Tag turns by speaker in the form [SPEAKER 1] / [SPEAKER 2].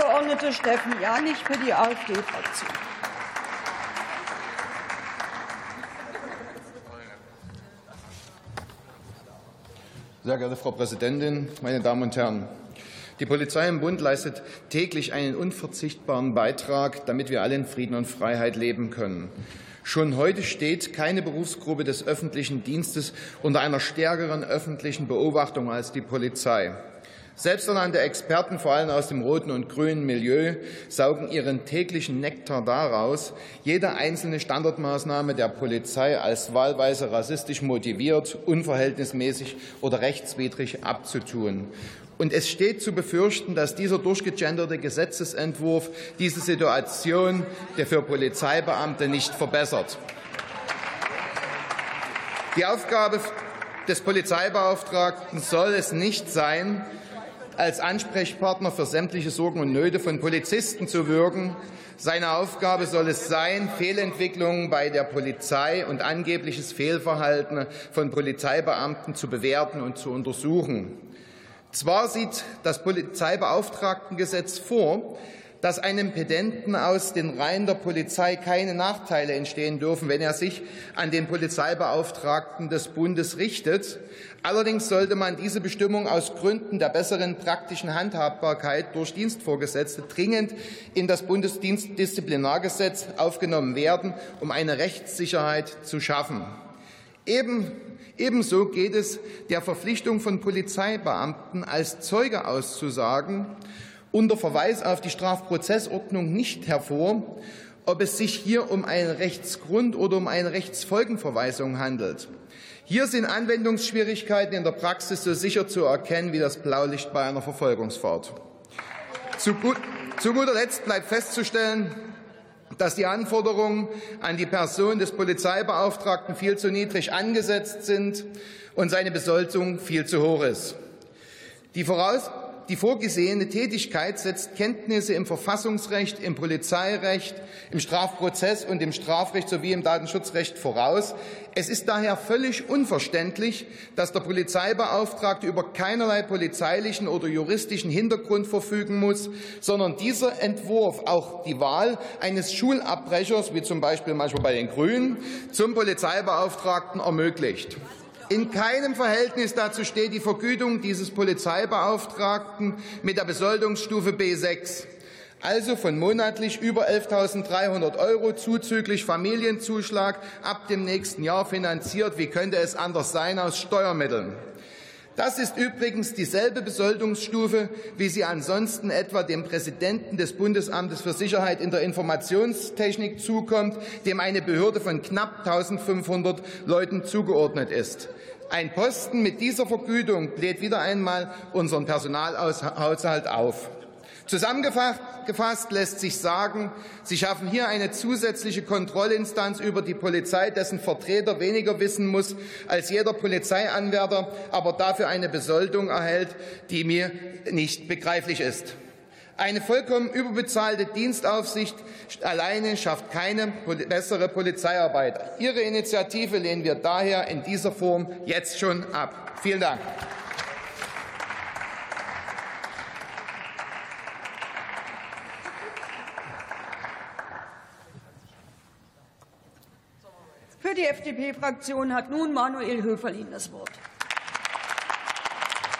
[SPEAKER 1] Abgeordnete Steffen Janich für die AfD-Fraktion.
[SPEAKER 2] Sehr geehrte Frau Präsidentin, meine Damen und Herren! Die Polizei im Bund leistet täglich einen unverzichtbaren Beitrag, damit wir alle in Frieden und Freiheit leben können. Schon heute steht keine Berufsgruppe des öffentlichen Dienstes unter einer stärkeren öffentlichen Beobachtung als die Polizei. Selbsternannte Experten, vor allem aus dem roten und grünen Milieu, saugen ihren täglichen Nektar daraus, jede einzelne Standardmaßnahme der Polizei als wahlweise rassistisch motiviert, unverhältnismäßig oder rechtswidrig abzutun. Und es steht zu befürchten, dass dieser durchgegenderte Gesetzesentwurf diese Situation der für Polizeibeamte nicht verbessert. Die Aufgabe des Polizeibeauftragten soll es nicht sein, als Ansprechpartner für sämtliche Sorgen und Nöte von Polizisten zu wirken. Seine Aufgabe soll es sein, Fehlentwicklungen bei der Polizei und angebliches Fehlverhalten von Polizeibeamten zu bewerten und zu untersuchen. Zwar sieht das Polizeibeauftragtengesetz vor, dass einem Pedenten aus den Reihen der Polizei keine Nachteile entstehen dürfen, wenn er sich an den Polizeibeauftragten des Bundes richtet. Allerdings sollte man diese Bestimmung aus Gründen der besseren praktischen Handhabbarkeit durch Dienstvorgesetzte dringend in das Bundesdienstdisziplinargesetz aufgenommen werden, um eine Rechtssicherheit zu schaffen. Eben Ebenso geht es der Verpflichtung von Polizeibeamten als Zeuge auszusagen unter Verweis auf die Strafprozessordnung nicht hervor, ob es sich hier um einen Rechtsgrund oder um eine Rechtsfolgenverweisung handelt. Hier sind Anwendungsschwierigkeiten in der Praxis so sicher zu erkennen wie das Blaulicht bei einer Verfolgungsfahrt. Zu, guter Letzt bleibt festzustellen, dass die Anforderungen an die Person des Polizeibeauftragten viel zu niedrig angesetzt sind und seine Besoldung viel zu hoch ist. Die, voraus die vorgesehene Tätigkeit setzt Kenntnisse im Verfassungsrecht, im Polizeirecht, im Strafprozess und im Strafrecht sowie im Datenschutzrecht voraus. Es ist daher völlig unverständlich, dass der Polizeibeauftragte über keinerlei polizeilichen oder juristischen Hintergrund verfügen muss, sondern dieser Entwurf auch die Wahl eines Schulabbrechers, wie zum Beispiel manchmal bei den Grünen, zum Polizeibeauftragten ermöglicht. In keinem Verhältnis dazu steht die Vergütung dieses Polizeibeauftragten mit der Besoldungsstufe B6 also von monatlich über 11.300 Euro zuzüglich Familienzuschlag ab dem nächsten Jahr finanziert. Wie könnte es anders sein aus Steuermitteln? Das ist übrigens dieselbe Besoldungsstufe, wie sie ansonsten etwa dem Präsidenten des Bundesamtes für Sicherheit in der Informationstechnik zukommt, dem eine Behörde von knapp 1.500 Leuten zugeordnet ist. Ein Posten mit dieser Vergütung bläht wieder einmal unseren Personalhaushalt auf. Zusammengefasst lässt sich sagen, Sie schaffen hier eine zusätzliche Kontrollinstanz über die Polizei, dessen Vertreter weniger wissen muss als jeder Polizeianwärter, aber dafür eine Besoldung erhält, die mir nicht begreiflich ist. Eine vollkommen überbezahlte Dienstaufsicht alleine schafft keine bessere Polizeiarbeit. Ihre Initiative lehnen wir daher in dieser Form jetzt schon ab. Vielen Dank.
[SPEAKER 1] Für die FDP-Fraktion hat nun Manuel Höferlin das Wort.